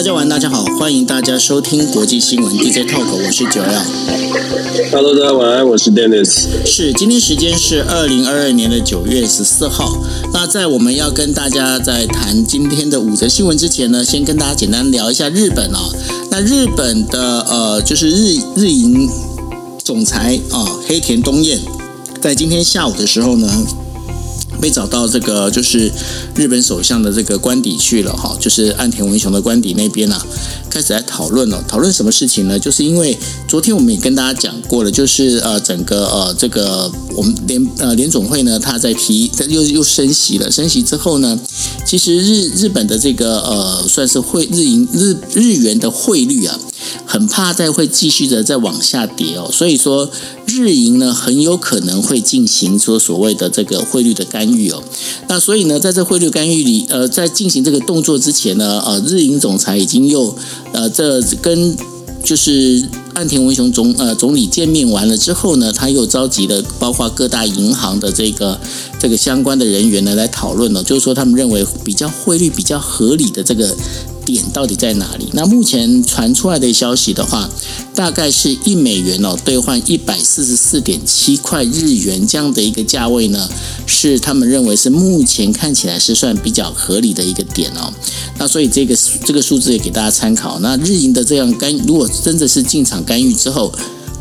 大家晚，大家好，欢迎大家收听国际新闻 DJ Talk，我是九曜。Hello，大家晚安，我是 Dennis。是，今天时间是二零二二年的九月十四号。那在我们要跟大家在谈今天的五则新闻之前呢，先跟大家简单聊一下日本啊、哦。那日本的呃，就是日日银总裁啊、哦，黑田东彦，在今天下午的时候呢。被找到这个就是日本首相的这个官邸去了哈，就是岸田文雄的官邸那边啊，开始来讨论了。讨论什么事情呢？就是因为昨天我们也跟大家讲过了，就是呃整个呃这个我们联呃联总会呢，他在提又又升息了，升息之后呢，其实日日本的这个呃算是汇日银日日元的汇率啊。很怕再会继续的再往下跌哦，所以说日银呢很有可能会进行说所谓的这个汇率的干预哦。那所以呢，在这汇率干预里，呃，在进行这个动作之前呢，呃，日银总裁已经又呃这跟就是岸田文雄总呃总理见面完了之后呢，他又召集了包括各大银行的这个这个相关的人员呢来讨论了，就是说他们认为比较汇率比较合理的这个。点到底在哪里？那目前传出来的消息的话，大概是一美元哦兑换一百四十四点七块日元这样的一个价位呢，是他们认为是目前看起来是算比较合理的一个点哦。那所以这个这个数字也给大家参考。那日银的这样干，如果真的是进场干预之后。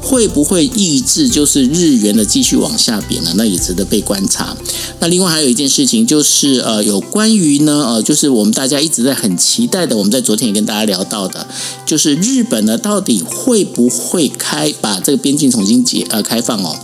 会不会抑制就是日元的继续往下贬呢？那也值得被观察。那另外还有一件事情就是呃，有关于呢呃，就是我们大家一直在很期待的，我们在昨天也跟大家聊到的，就是日本呢到底会不会开把这个边境重新解呃开放哦？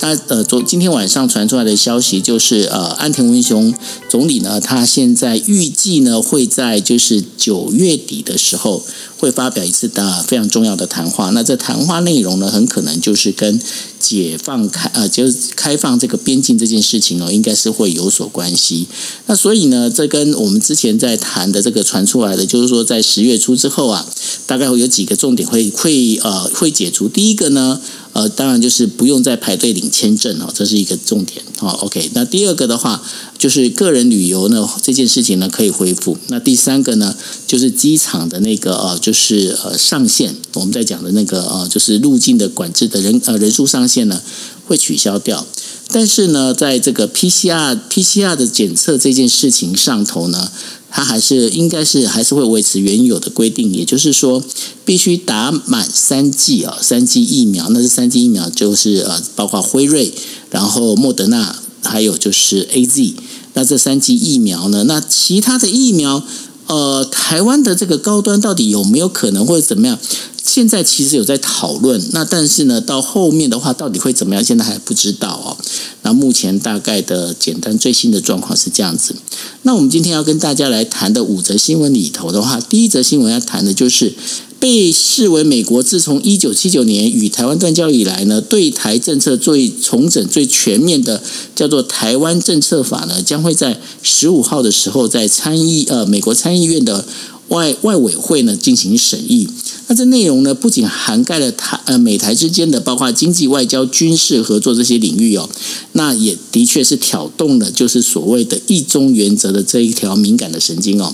那呃昨今天晚上传出来的消息就是呃，安田文雄总理呢，他现在预计呢会在就是九月底的时候。会发表一次的非常重要的谈话，那这谈话内容呢，很可能就是跟解放开呃，就是开放这个边境这件事情哦，应该是会有所关系。那所以呢，这跟我们之前在谈的这个传出来的，就是说在十月初之后啊，大概会有几个重点会会呃会解除。第一个呢。呃，当然就是不用再排队领签证哦，这是一个重点哦。OK，那第二个的话，就是个人旅游呢这件事情呢可以恢复。那第三个呢，就是机场的那个呃，就是呃上限，我们在讲的那个呃，就是入境的管制的人呃人数上限呢会取消掉。但是呢，在这个 PCR PCR 的检测这件事情上头呢。它还是应该是还是会维持原有的规定，也就是说，必须打满三剂啊，三剂疫苗。那这三剂疫苗就是呃，包括辉瑞，然后莫德纳，还有就是 AZ。那这三剂疫苗呢？那其他的疫苗，呃，台湾的这个高端到底有没有可能或者怎么样？现在其实有在讨论，那但是呢，到后面的话到底会怎么样？现在还不知道哦。那目前大概的简单最新的状况是这样子。那我们今天要跟大家来谈的五则新闻里头的话，第一则新闻要谈的就是被视为美国自从一九七九年与台湾断交以来呢，对台政策最重整、最全面的叫做《台湾政策法》呢，将会在十五号的时候在参议呃美国参议院的外外委会呢进行审议。那这内容呢，不仅涵盖了台呃美台之间的包括经济、外交、军事合作这些领域哦，那也的确是挑动了就是所谓的一中原则的这一条敏感的神经哦。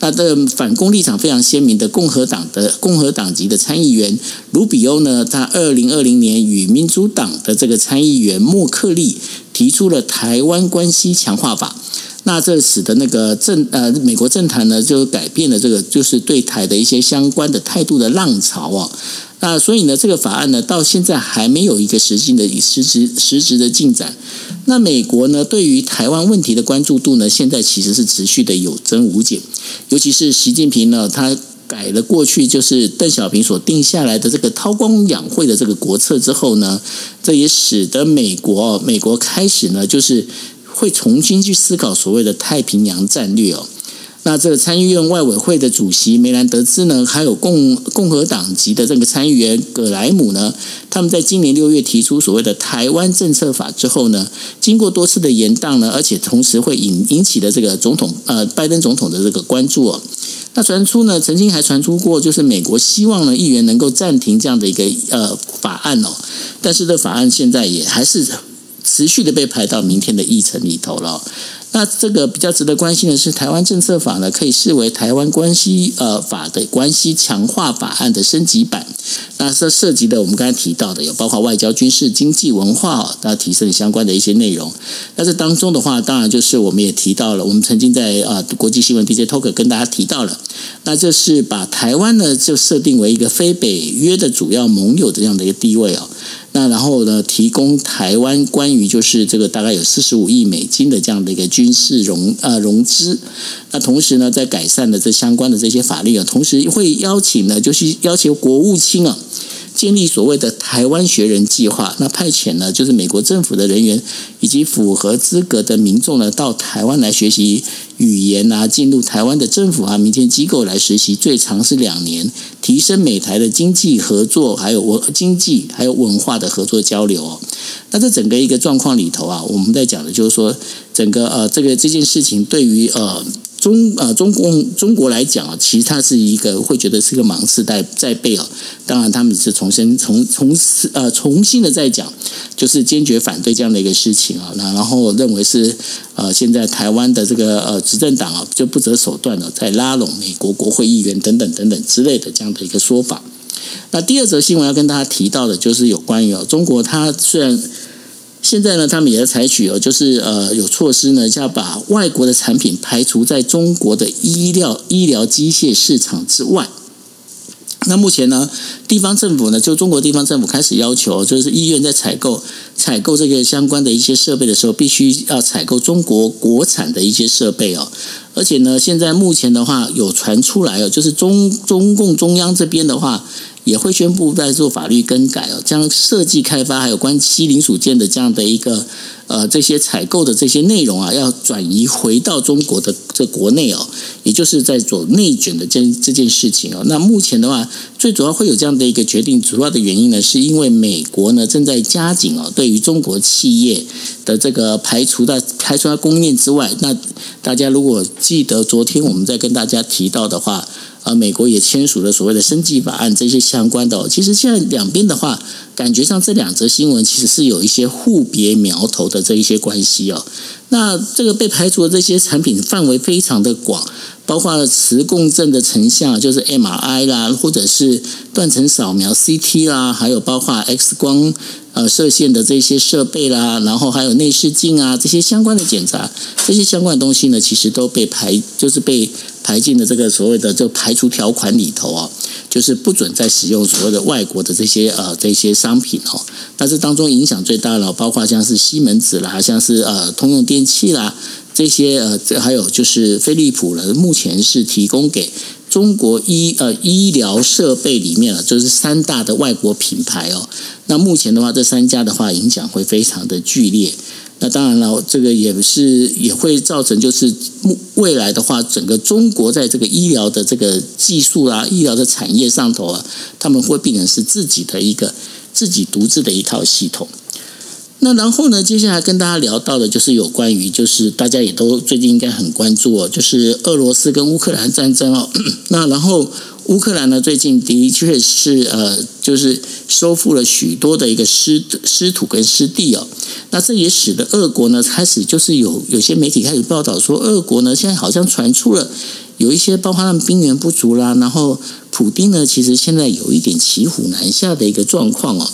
那的反共立场非常鲜明的共和党的共和党籍的参议员卢比欧呢，他二零二零年与民主党的这个参议员莫克利提出了台湾关系强化法。那这使得那个政呃美国政坛呢，就改变了这个就是对台的一些相关的态度的浪潮啊。那所以呢，这个法案呢，到现在还没有一个实际的实质实质的进展。那美国呢，对于台湾问题的关注度呢，现在其实是持续的有增无减。尤其是习近平呢，他改了过去就是邓小平所定下来的这个韬光养晦的这个国策之后呢，这也使得美国美国开始呢，就是。会重新去思考所谓的太平洋战略哦。那这个参议院外委会的主席梅兰德兹呢，还有共共和党籍的这个参议员葛莱姆呢，他们在今年六月提出所谓的台湾政策法之后呢，经过多次的延宕呢，而且同时会引引起的这个总统呃拜登总统的这个关注哦。那传出呢，曾经还传出过，就是美国希望呢议员能够暂停这样的一个呃法案哦，但是这法案现在也还是。持续的被排到明天的议程里头了。那这个比较值得关心的是，台湾政策法呢，可以视为台湾关系呃法的关系强化法案的升级版。那这涉及的我们刚才提到的有包括外交、军事、经济、文化，那提升相关的一些内容。那这当中的话，当然就是我们也提到了，我们曾经在啊国际新闻 DJ Talk 跟大家提到了，那就是把台湾呢就设定为一个非北约的主要盟友这样的一个地位哦。那然后呢，提供台湾关于就是这个大概有四十五亿美金的这样的一个军事融呃融资。那同时呢，在改善的这相关的这些法律啊，同时会邀请呢，就是要求国务卿啊。建立所谓的台湾学人计划，那派遣呢，就是美国政府的人员以及符合资格的民众呢，到台湾来学习语言啊，进入台湾的政府啊、民间机构来实习，最长是两年，提升美台的经济合作，还有文经济还有文化的合作交流哦。那这整个一个状况里头啊，我们在讲的就是说，整个呃这个这件事情对于呃。中呃，中共中国来讲啊，其实它是一个会觉得是一个芒刺在在背啊。当然，他们是重新重重呃重新的在讲，就是坚决反对这样的一个事情啊。那然后认为是呃，现在台湾的这个呃执政党啊，就不择手段的在拉拢美国国会议员等等等等之类的这样的一个说法。那第二则新闻要跟大家提到的，就是有关于哦，中国它虽然。现在呢，他们也在采取哦，就是呃有措施呢，就要把外国的产品排除在中国的医疗医疗机械市场之外。那目前呢，地方政府呢，就中国地方政府开始要求，就是医院在采购采购这个相关的一些设备的时候，必须要采购中国国产的一些设备哦。而且呢，现在目前的话有传出来哦，就是中中共中央这边的话。也会宣布在做法律更改哦，将设计开发还有关系零组件的这样的一个呃这些采购的这些内容啊，要转移回到中国的这国内哦，也就是在做内卷的这这件事情哦。那目前的话，最主要会有这样的一个决定，主要的原因呢，是因为美国呢正在加紧哦，对于中国企业的这个排除在排除在供应链之外。那大家如果记得昨天我们在跟大家提到的话。而美国也签署了所谓的升级法案，这些相关的，其实现在两边的话，感觉上这两则新闻其实是有一些互别苗头的这一些关系哦。那这个被排除的这些产品范围非常的广，包括了磁共振的成像，就是 MRI 啦，或者是断层扫描 CT 啦，还有包括 X 光呃射线的这些设备啦，然后还有内视镜啊这些相关的检查，这些相关的东西呢，其实都被排，就是被。排进了这个所谓的这排除条款里头啊，就是不准再使用所谓的外国的这些呃这些商品哦。但是当中影响最大的，包括像是西门子啦，像是呃通用电器啦这些呃，这还有就是飞利浦呢，目前是提供给中国医呃医疗设备里面啊，就是三大的外国品牌哦。那目前的话，这三家的话影响会非常的剧烈。那当然了，这个也是也会造成，就是未来的话，整个中国在这个医疗的这个技术啊、医疗的产业上头啊，他们会变成是自己的一个自己独自的一套系统。那然后呢，接下来跟大家聊到的就是有关于，就是大家也都最近应该很关注哦，就是俄罗斯跟乌克兰战争哦。那然后。乌克兰呢，最近的确是呃，就是收复了许多的一个失失土跟失地哦。那这也使得俄国呢，开始就是有有些媒体开始报道说，俄国呢现在好像传出了有一些包括他们兵源不足啦，然后普丁呢其实现在有一点骑虎难下的一个状况哦。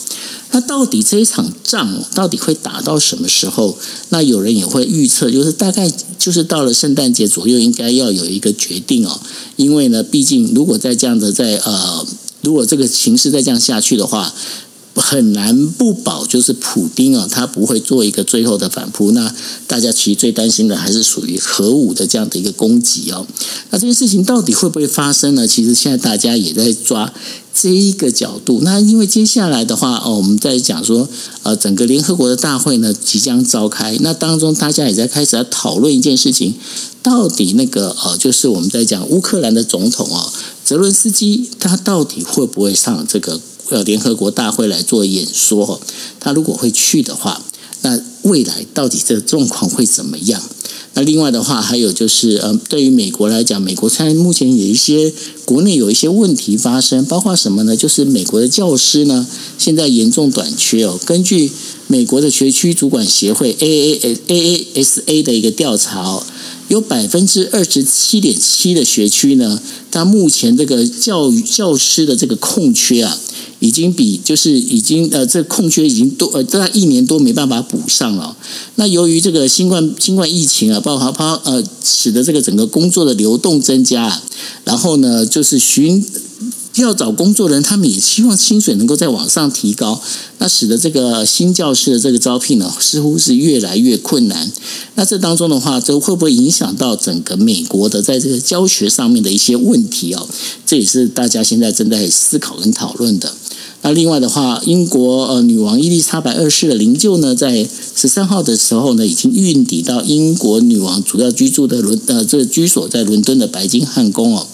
那到底这一场仗到底会打到什么时候？那有人也会预测，就是大概就是到了圣诞节左右，应该要有一个决定哦。因为呢，毕竟如果再这样子在呃，如果这个形势再这样下去的话。很难不保，就是普丁啊，他不会做一个最后的反扑。那大家其实最担心的还是属于核武的这样的一个攻击哦。那这件事情到底会不会发生呢？其实现在大家也在抓这一个角度。那因为接下来的话哦，我们在讲说呃，整个联合国的大会呢即将召开，那当中大家也在开始在讨论一件事情，到底那个呃，就是我们在讲乌克兰的总统啊，泽伦斯基，他到底会不会上这个？呃，联合国大会来做演说，他如果会去的话，那未来到底这个状况会怎么样？那另外的话，还有就是，呃，对于美国来讲，美国现在目前有一些国内有一些问题发生，包括什么呢？就是美国的教师呢，现在严重短缺哦。根据美国的学区主管协会 A A A A S A 的一个调查，有百分之二十七点七的学区呢，它目前这个教育教师的这个空缺啊，已经比就是已经呃，这空缺已经多呃，大概一年多没办法补上了。那由于这个新冠新冠疫情啊，包括它呃，使得这个整个工作的流动增加，然后呢，就是寻。要找工作的人，他们也希望薪水能够再往上提高，那使得这个新教师的这个招聘呢，似乎是越来越困难。那这当中的话，这会不会影响到整个美国的在这个教学上面的一些问题哦？这也是大家现在正在思考跟讨论的。那另外的话，英国呃女王伊丽莎白二世的灵柩呢，在十三号的时候呢，已经运抵到英国女王主要居住的伦呃这居所在伦敦的白金汉宫哦。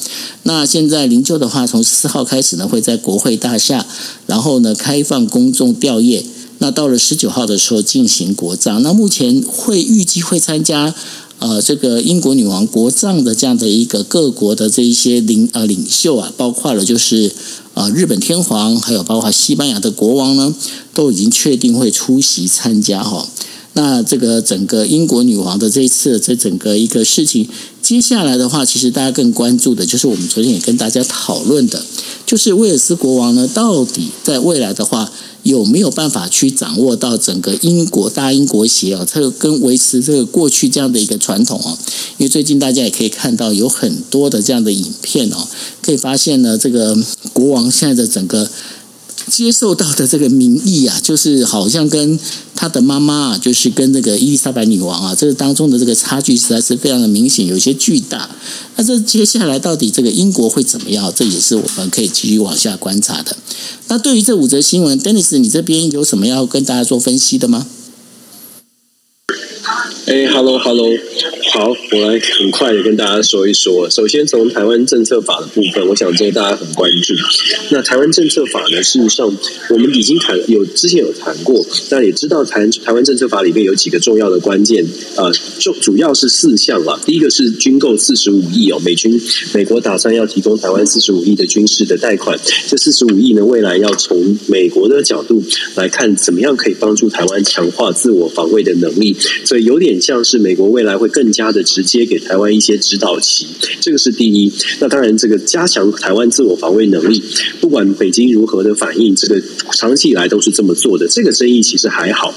那现在灵柩的话，从四号开始呢，会在国会大厦，然后呢开放公众吊唁。那到了十九号的时候进行国葬。那目前会预计会参加呃这个英国女王国葬的这样的一个各国的这一些领呃领袖啊，包括了就是。啊，日本天皇还有包括西班牙的国王呢，都已经确定会出席参加哈。那这个整个英国女王的这一次这整个一个事情，接下来的话，其实大家更关注的就是我们昨天也跟大家讨论的，就是威尔斯国王呢，到底在未来的话。有没有办法去掌握到整个英国大英国协啊？这个跟维持这个过去这样的一个传统啊？因为最近大家也可以看到有很多的这样的影片哦，可以发现呢，这个国王现在的整个。接受到的这个民意啊，就是好像跟他的妈妈啊，就是跟这个伊丽莎白女王啊，这个当中的这个差距实在是非常的明显，有些巨大。那这接下来到底这个英国会怎么样？这也是我们可以继续往下观察的。那对于这五则新闻，Dennis，你这边有什么要跟大家做分析的吗？哎，Hello，Hello，好，我来很快的跟大家说一说。首先从台湾政策法的部分，我想这个大家很关注。那台湾政策法呢，事实上我们已经谈有之前有谈过，那也知道台台湾政策法里面有几个重要的关键，呃，就主要是四项了。第一个是军购四十五亿哦，美军美国打算要提供台湾四十五亿的军事的贷款，这四十五亿呢，未来要从美国的角度来看，怎么样可以帮助台湾强化自我防卫的能力，所以有点。像是美国未来会更加的直接给台湾一些指导期，这个是第一。那当然，这个加强台湾自我防卫能力，不管北京如何的反应，这个长期以来都是这么做的。这个争议其实还好。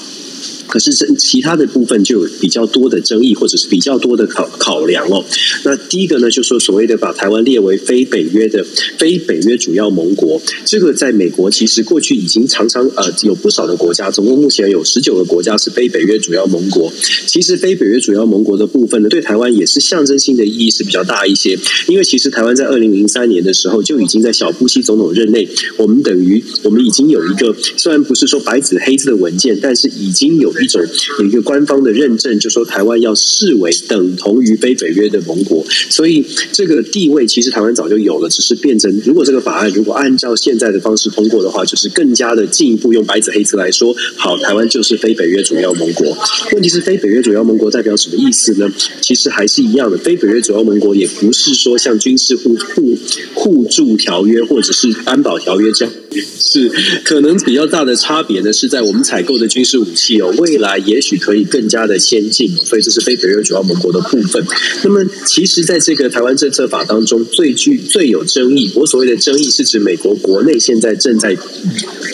可是这其他的部分就有比较多的争议，或者是比较多的考考量哦。那第一个呢，就是说所谓的把台湾列为非北约的非北约主要盟国，这个在美国其实过去已经常常呃有不少的国家，总共目前有十九个国家是非北约主要盟国。其实非北约主要盟国的部分呢，对台湾也是象征性的意义是比较大一些，因为其实台湾在二零零三年的时候就已经在小布希总统任内，我们等于我们已经有一个虽然不是说白纸黑字的文件，但是已经有。一种有一个官方的认证，就说台湾要视为等同于非北约的盟国，所以这个地位其实台湾早就有了，只是变成如果这个法案如果按照现在的方式通过的话，就是更加的进一步用白纸黑字来说，好，台湾就是非北约主要盟国。问题是非北约主要盟国代表什么意思呢？其实还是一样的，非北约主要盟国也不是说像军事互互互助条约或者是安保条约这样，是可能比较大的差别呢，是在我们采购的军事武器哦为，未来也许可以更加的先进，所以这是非北约主要盟国的部分。那么，其实在这个台湾政策法当中，最具最有争议，我所谓的争议是指美国国内现在正在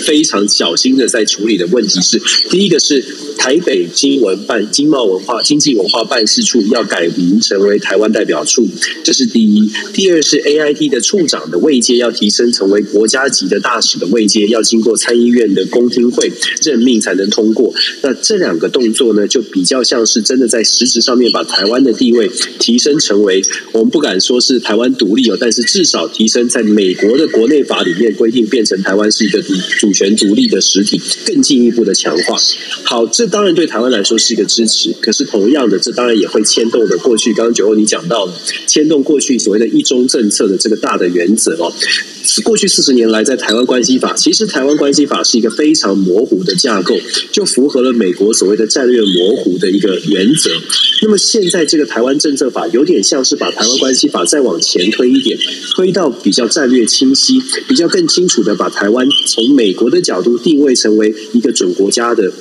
非常小心的在处理的问题是：第一个是台北经文办经贸文化经济文化办事处要改名成为台湾代表处，这是第一；第二是 AIT 的处长的位阶要提升成为国家级的大使的位阶，要经过参议院的公听会任命才能通过。那这两个动作呢，就比较像是真的在实质上面把台湾的地位提升成为，我们不敢说是台湾独立哦，但是至少提升在美国的国内法里面规定，变成台湾是一个主权独立的实体，更进一步的强化。好，这当然对台湾来说是一个支持，可是同样的，这当然也会牵动的过去，刚刚九欧你讲到了，牵动过去所谓的一中政策的这个大的原则哦。过去四十年来，在台湾关系法，其实台湾关系法是一个非常模糊的架构，就符合了美美国所谓的战略模糊的一个原则。那么现在这个台湾政策法，有点像是把台湾关系法再往前推一点，推到比较战略清晰、比较更清楚的把台湾从美国的角度定位成为一个准国家的。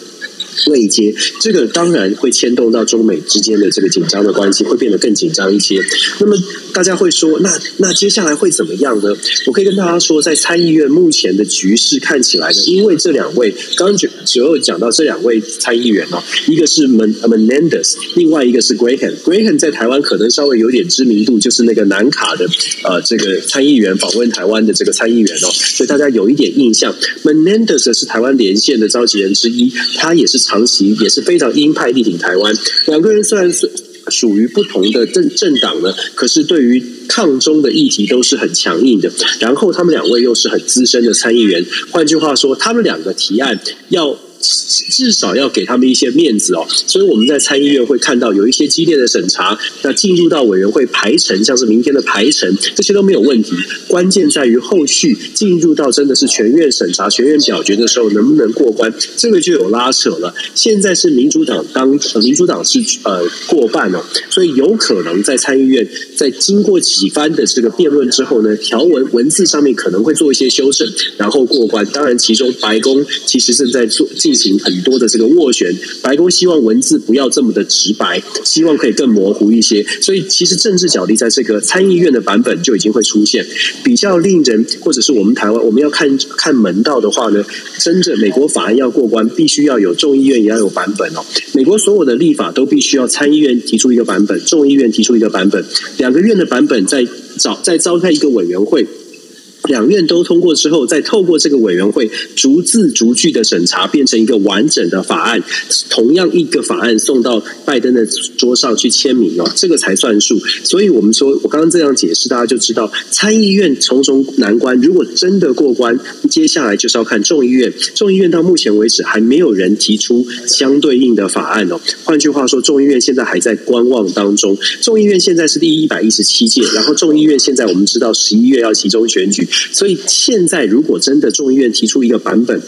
位阶，这个当然会牵动到中美之间的这个紧张的关系，会变得更紧张一些。那么大家会说，那那接下来会怎么样呢？我可以跟大家说，在参议院目前的局势看起来呢，因为这两位刚刚只有讲到这两位参议员哦，一个是 Men Menendez，另外一个是 Graham。Graham 在台湾可能稍微有点知名度，就是那个南卡的呃这个参议员访问台湾的这个参议员哦，所以大家有一点印象。Menendez 是台湾连线的召集人之一，他也是长期也是非常鹰派力挺台湾。两个人虽然是属于不同的政政党呢，可是对于抗中的议题都是很强硬的。然后他们两位又是很资深的参议员，换句话说，他们两个提案要。至少要给他们一些面子哦，所以我们在参议院会看到有一些激烈的审查，那进入到委员会排程，像是明天的排程，这些都没有问题。关键在于后续进入到真的是全院审查、全院表决的时候，能不能过关，这个就有拉扯了。现在是民主党当，民主党是呃过半哦，所以有可能在参议院在经过几番的这个辩论之后呢，条文文字上面可能会做一些修正，然后过关。当然，其中白宫其实正在做。进行很多的这个斡旋，白宫希望文字不要这么的直白，希望可以更模糊一些。所以其实政治角力在这个参议院的版本就已经会出现。比较令人或者是我们台湾我们要看看门道的话呢，真正美国法案要过关，必须要有众议院也要有版本哦。美国所有的立法都必须要参议院提出一个版本，众议院提出一个版本，两个院的版本在找在召开一个委员会。两院都通过之后，再透过这个委员会逐字逐句的审查，变成一个完整的法案。同样一个法案送到拜登的桌上去签名哦，这个才算数。所以我们说，我刚刚这样解释，大家就知道参议院重重难关。如果真的过关，接下来就是要看众议院。众议院到目前为止还没有人提出相对应的法案哦。换句话说，众议院现在还在观望当中。众议院现在是第一百一十七届，然后众议院现在我们知道十一月要集中选举。所以现在，如果真的众议院提出一个版本，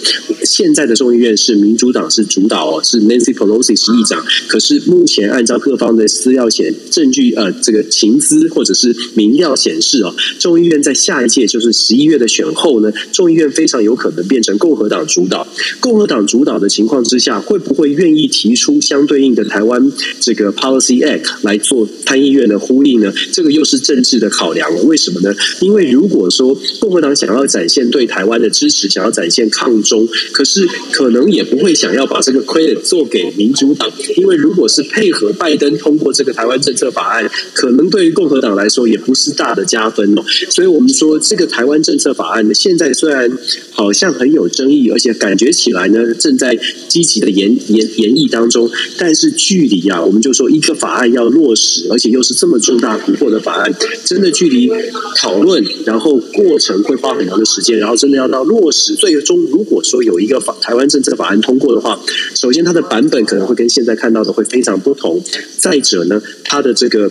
现在的众议院是民主党是主导哦，是 Nancy Pelosi 是议长。可是目前按照各方的资料显证据，呃，这个情资或者是民调显示哦，众议院在下一届就是十一月的选后呢，众议院非常有可能变成共和党主导。共和党主导的情况之下，会不会愿意提出相对应的台湾这个 Policy Act 来做参议院的呼应呢？这个又是政治的考量了。为什么呢？因为如果说共和党想要展现对台湾的支持，想要展现抗中，可是可能也不会想要把这个 credit 做给民主党，因为如果是配合拜登通过这个台湾政策法案，可能对于共和党来说也不是大的加分哦。所以我们说，这个台湾政策法案呢，现在虽然好像很有争议，而且感觉起来呢正在积极的研研研议当中，但是距离啊，我们就说一个法案要落实，而且又是这么重大突破的法案，真的距离讨论然后过程。会花很长的时间，然后真的要到落实，最终如果说有一个法台湾政策法案通过的话，首先它的版本可能会跟现在看到的会非常不同。再者呢，它的这个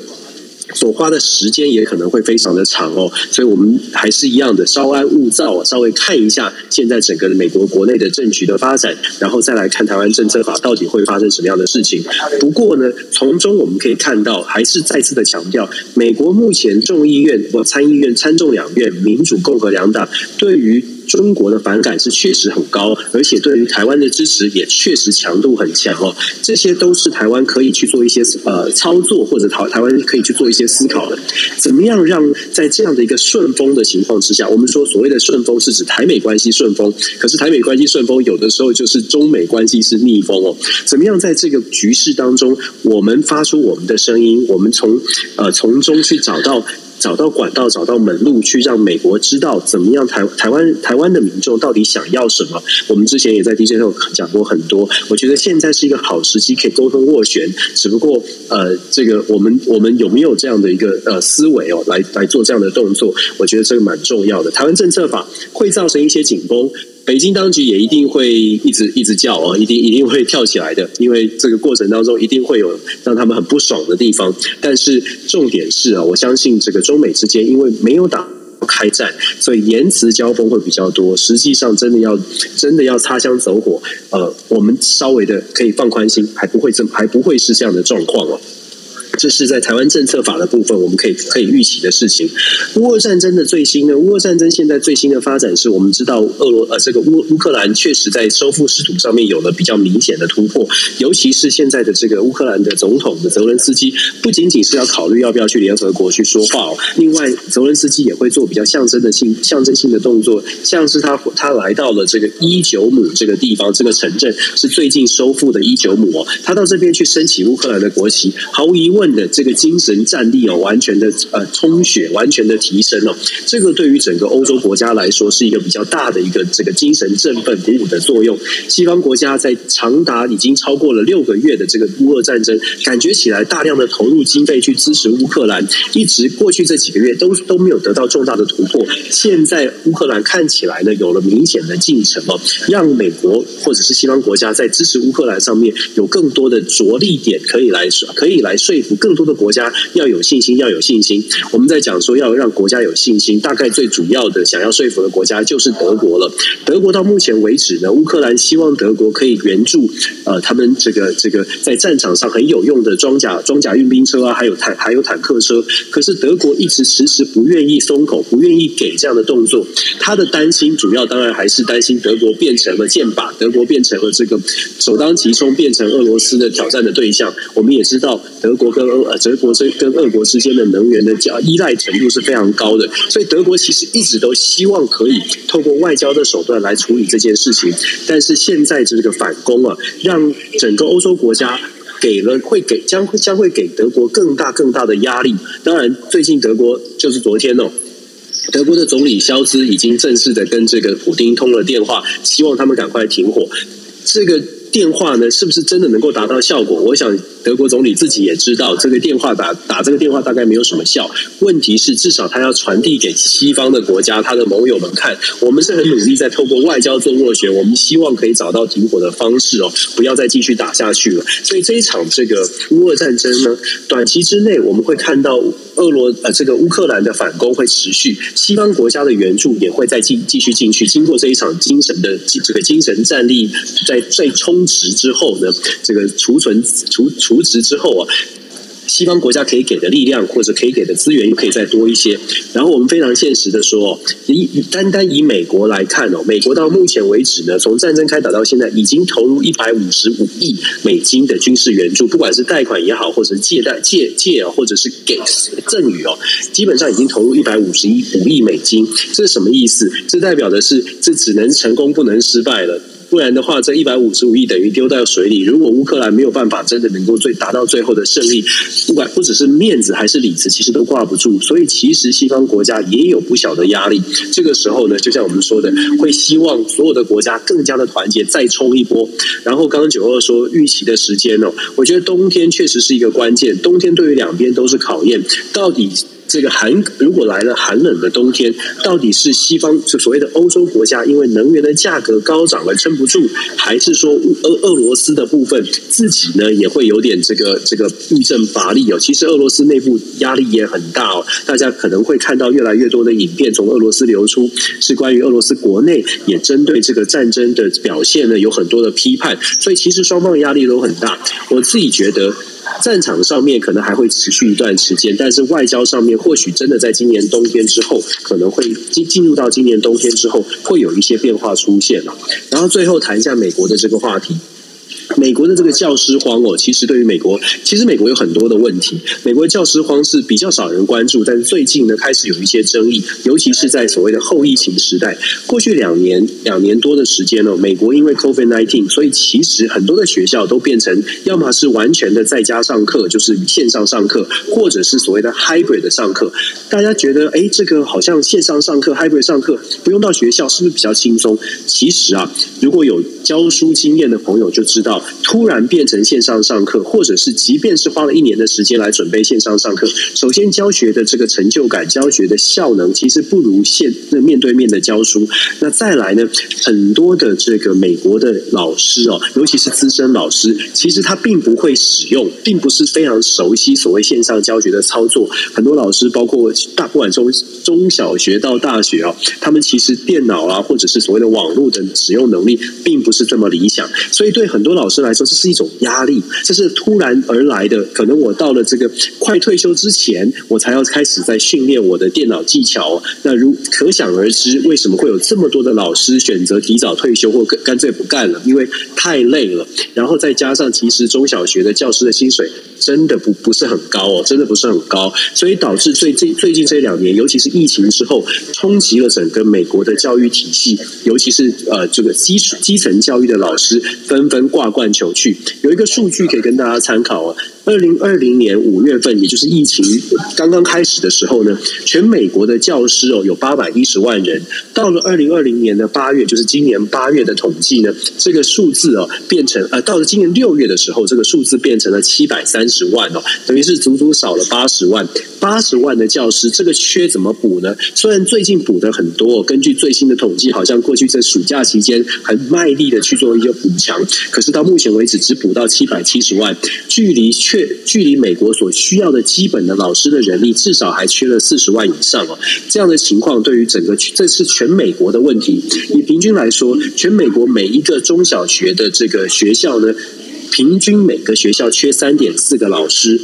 所花的时间也可能会非常的长哦。所以我们还是一样的，稍安勿躁，稍微看一下现在整个美国国内的政局的发展，然后再来看台湾政策法到底会发生什么样的事情。不过呢，从中我们可以看到，还是再次的强调，美国目前众议院或参议院参众两院民主共和两党对于。中国的反感是确实很高，而且对于台湾的支持也确实强度很强哦。这些都是台湾可以去做一些呃操作，或者台台湾可以去做一些思考的。怎么样让在这样的一个顺风的情况之下，我们说所谓的顺风是指台美关系顺风，可是台美关系顺风有的时候就是中美关系是逆风哦。怎么样在这个局势当中，我们发出我们的声音，我们从呃从中去找到。找到管道，找到门路，去让美国知道怎么样台台湾台湾的民众到底想要什么。我们之前也在 DJ 上讲过很多。我觉得现在是一个好时机，可以沟通斡旋。只不过呃，这个我们我们有没有这样的一个呃思维哦，来来做这样的动作？我觉得这个蛮重要的。台湾政策法会造成一些紧绷。北京当局也一定会一直一直叫啊，一定一定会跳起来的，因为这个过程当中一定会有让他们很不爽的地方。但是重点是啊，我相信这个中美之间因为没有打开战，所以言辞交锋会比较多。实际上真的要真的要擦枪走火，呃，我们稍微的可以放宽心，还不会这么还不会是这样的状况哦。这是在台湾政策法的部分，我们可以可以预期的事情。乌俄战争的最新呢？乌俄战争现在最新的发展是我们知道，俄罗呃这个乌乌克兰确实在收复失土上面有了比较明显的突破，尤其是现在的这个乌克兰的总统的泽伦斯基，不仅仅是要考虑要不要去联合国去说话哦，另外泽伦斯基也会做比较象征的性象征性的动作，像是他他来到了这个伊久姆这个地方，这个城镇是最近收复的伊久姆哦，他到这边去升起乌克兰的国旗，毫无疑问。的这个精神战力哦，完全的呃充血，完全的提升哦，这个对于整个欧洲国家来说是一个比较大的一个这个精神振奋鼓舞的作用。西方国家在长达已经超过了六个月的这个乌俄战争，感觉起来大量的投入经费去支持乌克兰，一直过去这几个月都都没有得到重大的突破。现在乌克兰看起来呢有了明显的进程哦，让美国或者是西方国家在支持乌克兰上面有更多的着力点可以来说，可以来说服。更多的国家要有信心，要有信心。我们在讲说要让国家有信心，大概最主要的想要说服的国家就是德国了。德国到目前为止呢，乌克兰希望德国可以援助呃，他们这个这个在战场上很有用的装甲装甲运兵车啊，还有坦还有坦克车。可是德国一直迟迟不愿意松口，不愿意给这样的动作。他的担心主要当然还是担心德国变成了箭靶，德国变成了这个首当其冲变成俄罗斯的挑战的对象。我们也知道德国跟呃，德国之跟俄国之间的能源的交依赖程度是非常高的，所以德国其实一直都希望可以透过外交的手段来处理这件事情。但是现在这个反攻啊，让整个欧洲国家给了会给将会将会给德国更大更大的压力。当然，最近德国就是昨天哦，德国的总理肖兹已经正式的跟这个普丁通了电话，希望他们赶快停火。这个。电话呢，是不是真的能够达到效果？我想德国总理自己也知道，这个电话打打这个电话大概没有什么效。问题是，至少他要传递给西方的国家，他的盟友们看，我们是很努力在透过外交做斡旋，我们希望可以找到停火的方式哦，不要再继续打下去了。所以这一场这个乌俄战争呢，短期之内我们会看到俄罗呃这个乌克兰的反攻会持续，西方国家的援助也会再继继续进去。经过这一场精神的这个精神战力在在。充值之后呢，这个储存储储值之后啊，西方国家可以给的力量或者可以给的资源又可以再多一些。然后我们非常现实的说，以单单以美国来看哦，美国到目前为止呢，从战争开打到现在，已经投入一百五十五亿美金的军事援助，不管是贷款也好，或者是借贷借借或者是给赠与哦，基本上已经投入一百五十一五亿美金。这是什么意思？这代表的是这只能成功不能失败了。不然的话，这一百五十五亿等于丢到水里。如果乌克兰没有办法真的能够最达到最后的胜利，不管不只是面子还是里子，其实都挂不住。所以，其实西方国家也有不小的压力。这个时候呢，就像我们说的，会希望所有的国家更加的团结，再冲一波。然后，刚刚九二说预期的时间哦，我觉得冬天确实是一个关键。冬天对于两边都是考验，到底。这个寒如果来了寒冷的冬天，到底是西方就所谓的欧洲国家因为能源的价格高涨而撑不住，还是说俄俄罗斯的部分自己呢也会有点这个这个欲振乏力哦？其实俄罗斯内部压力也很大哦，大家可能会看到越来越多的影片从俄罗斯流出，是关于俄罗斯国内也针对这个战争的表现呢有很多的批判，所以其实双方的压力都很大。我自己觉得。战场上面可能还会持续一段时间，但是外交上面或许真的在今年冬天之后，可能会进进入到今年冬天之后，会有一些变化出现了。然后最后谈一下美国的这个话题。美国的这个教师荒哦，其实对于美国，其实美国有很多的问题。美国的教师荒是比较少人关注，但是最近呢，开始有一些争议，尤其是在所谓的后疫情时代。过去两年两年多的时间哦，美国因为 COVID-19，所以其实很多的学校都变成要么是完全的在家上课，就是线上上课，或者是所谓的 hybrid 的上课。大家觉得，哎，这个好像线上上课、hybrid 上课不用到学校，是不是比较轻松？其实啊，如果有教书经验的朋友就知知道。突然变成线上上课，或者是即便是花了一年的时间来准备线上上课，首先教学的这个成就感、教学的效能，其实不如现那面对面的教书。那再来呢，很多的这个美国的老师哦，尤其是资深老师，其实他并不会使用，并不是非常熟悉所谓线上教学的操作。很多老师，包括大不管从中小学到大学啊，他们其实电脑啊，或者是所谓的网络的使用能力，并不是这么理想。所以对很多多老师来说，这是一种压力，这是突然而来的。可能我到了这个快退休之前，我才要开始在训练我的电脑技巧。那如可想而知，为什么会有这么多的老师选择提早退休，或干脆不干了？因为太累了。然后再加上，其实中小学的教师的薪水真的不不是很高哦，真的不是很高，所以导致最近最近这两年，尤其是疫情之后，冲击了整个美国的教育体系，尤其是呃这个基础基层教育的老师纷纷挂冠求去。有一个数据可以跟大家参考哦。二零二零年五月份，也就是疫情刚刚开始的时候呢，全美国的教师哦有八百一十万人。到了二零二零年的八月，就是今年八月的统计呢，这个数字哦变成呃，到了今年六月的时候，这个数字变成了七百三十万哦，等于是足足少了八十万。八十万的教师，这个缺怎么补呢？虽然最近补的很多，根据最新的统计，好像过去这暑假期间很卖力的去做一些补强，可是到目前为止只补到七百七十万，距离缺。距离美国所需要的基本的老师的人力，至少还缺了四十万以上哦。这样的情况对于整个，这是全美国的问题。以平均来说，全美国每一个中小学的这个学校呢，平均每个学校缺三点四个老师。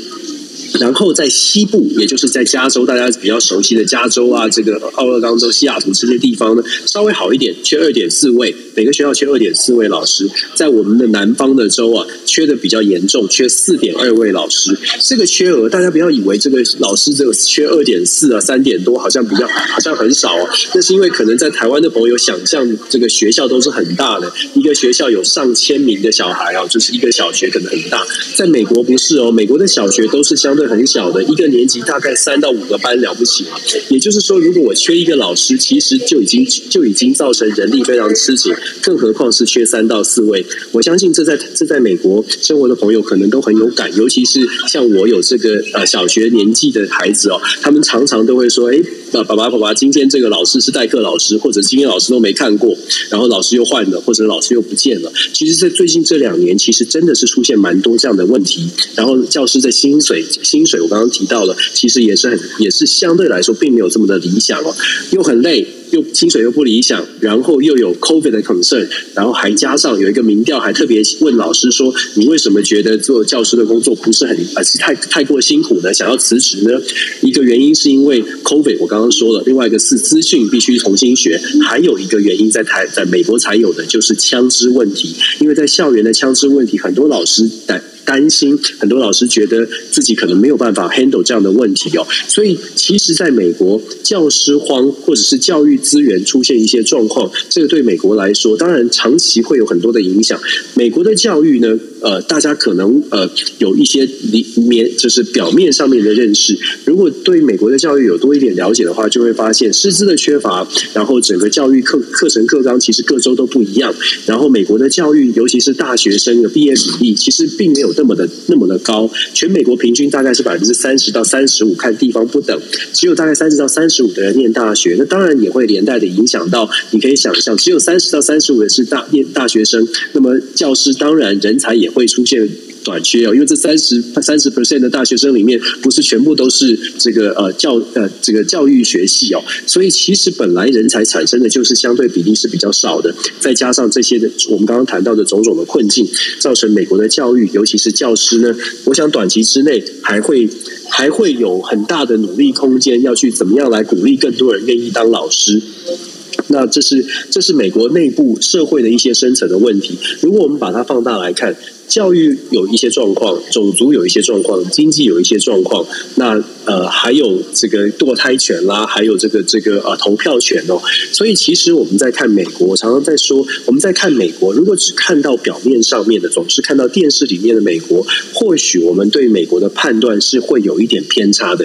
然后在西部，也就是在加州，大家比较熟悉的加州啊，这个奥勒冈州、西雅图这些地方呢，稍微好一点，缺二点四位，每个学校缺二点四位老师。在我们的南方的州啊，缺的比较严重，缺四点二位老师。这个缺额，大家不要以为这个老师这个缺二点四啊，三点多，好像比较好像很少啊。那是因为可能在台湾的朋友想象，这个学校都是很大的，一个学校有上千名的小孩啊，就是一个小学可能很大。在美国不是哦，美国的小学都是相对。很小的一个年级，大概三到五个班了不起嘛。也就是说，如果我缺一个老师，其实就已经就已经造成人力非常吃紧，更何况是缺三到四位。我相信这在这在美国生活的朋友可能都很有感，尤其是像我有这个呃小学年纪的孩子哦，他们常常都会说：“哎，爸爸爸爸，今天这个老师是代课老师，或者今天老师都没看过，然后老师又换了，或者老师又不见了。”其实，在最近这两年，其实真的是出现蛮多这样的问题。然后教师的薪水薪水，我刚刚提到了，其实也是很，也是相对来说并没有这么的理想哦，又很累。又薪水又不理想，然后又有 COVID 的 concern，然后还加上有一个民调，还特别问老师说：“你为什么觉得做教师的工作不是很，而是太太过辛苦呢？想要辞职呢？”一个原因是因为 COVID，我刚刚说了；另外一个是资讯必须重新学；还有一个原因在台，在美国才有的就是枪支问题，因为在校园的枪支问题，很多老师担担心，很多老师觉得自己可能没有办法 handle 这样的问题哦，所以其实在美国，教师荒或者是教育。资源出现一些状况，这个对美国来说，当然长期会有很多的影响。美国的教育呢，呃，大家可能呃有一些里面就是表面上面的认识。如果对美国的教育有多一点了解的话，就会发现师资的缺乏，然后整个教育课课程课纲其实各州都不一样。然后美国的教育，尤其是大学生的毕业比例，其实并没有那么的那么的高。全美国平均大概是百分之三十到三十五，看地方不等，只有大概三十到三十五的人念大学。那当然也会。连带的影响到，你可以想象，只有三十到三十五的是大大学生，那么教师当然人才也会出现短缺哦，因为这三十三十 percent 的大学生里面，不是全部都是这个呃教呃这个教育学系哦，所以其实本来人才产生的就是相对比例是比较少的，再加上这些的我们刚刚谈到的种种的困境，造成美国的教育，尤其是教师呢，我想短期之内还会。还会有很大的努力空间，要去怎么样来鼓励更多人愿意当老师。那这是这是美国内部社会的一些深层的问题。如果我们把它放大来看。教育有一些状况，种族有一些状况，经济有一些状况，那呃还有这个堕胎权啦，还有这个这个呃投票权哦。所以其实我们在看美国，我常常在说，我们在看美国，如果只看到表面上面的，总是看到电视里面的美国，或许我们对美国的判断是会有一点偏差的。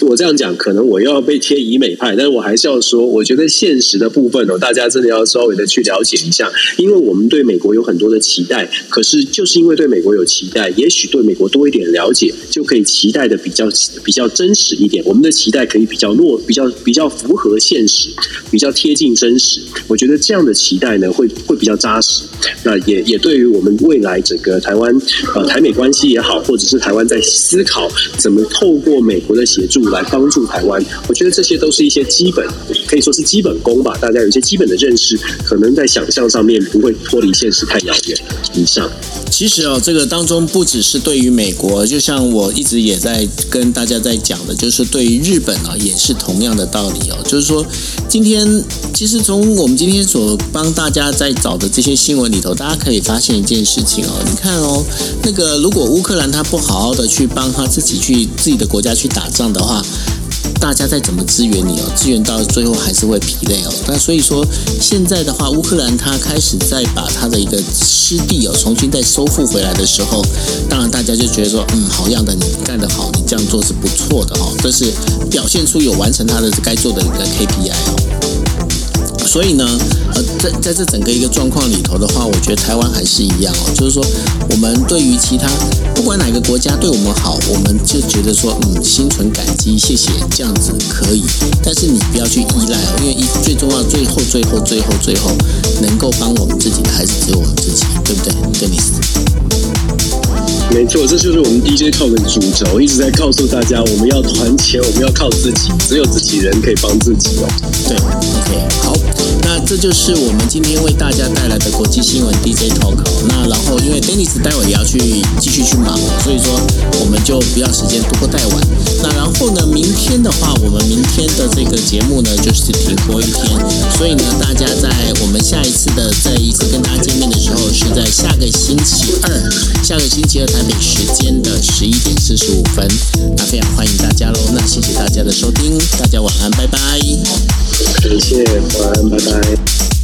我这样讲，可能我又要被贴以美派，但是我还是要说，我觉得现实的部分哦，大家真的要稍微的去了解一下，因为我们对美国有很多的期待，可是就是因为对美国有期待，也许对美国多一点了解，就可以期待的比较比较真实一点，我们的期待可以比较落，比较比较符合现实，比较贴近真实。我觉得这样的期待呢，会会比较扎实。那也也对于我们未来整个台湾呃台美关系也好，或者是台湾在思考怎么透过美国的协助来帮助台湾，我觉得这些都是一些基本，可以说是基本功吧。大家有一些基本的认识，可能在想象上面不会脱离现实太遥远。以上。其实哦，这个当中不只是对于美国，就像我一直也在跟大家在讲的，就是对于日本啊，也是同样的道理哦。就是说，今天其实从我们今天所帮大家在找的这些新闻里头，大家可以发现一件事情哦。你看哦，那个如果乌克兰他不好好的去帮他自己去自己的国家去打仗的话。大家再怎么支援你哦，支援到最后还是会疲累哦。那所以说，现在的话，乌克兰他开始在把他的一个失地哦重新再收复回来的时候，当然大家就觉得说，嗯，好样的，你干得好，你这样做是不错的哦，这是表现出有完成他的该做的一个 KPI 哦。所以呢，呃，在在这整个一个状况里头的话，我觉得台湾还是一样哦，就是说，我们对于其他。不管哪个国家对我们好，我们就觉得说，嗯，心存感激，谢谢，这样子可以。但是你不要去依赖哦，因为一最重要，最后、最后、最后、最后，能够帮我们自己的还是只有我们自己，对不对，Dennis？没错，这就是我们 DJ Talk 的主轴，一直在告诉大家，我们要团结，我们要靠自己，只有自己人可以帮自己哦。对，OK，好，那这就是我们今天为大家带来的国际新闻 DJ Talk。那然后，因为 Dennis 待会也要去继续去忙，所以说我们就不要时间多带晚。那然后呢，明天的话，我们明天的这个节目呢，就是停播一天，所以呢，大家在我们下一次的再一次跟大家见面的时候，是在下个星期二，下个星期二。北时间的十一点四十五分，那非常欢迎大家喽。那谢谢大家的收听，大家晚安，拜拜。感谢，晚安，拜拜。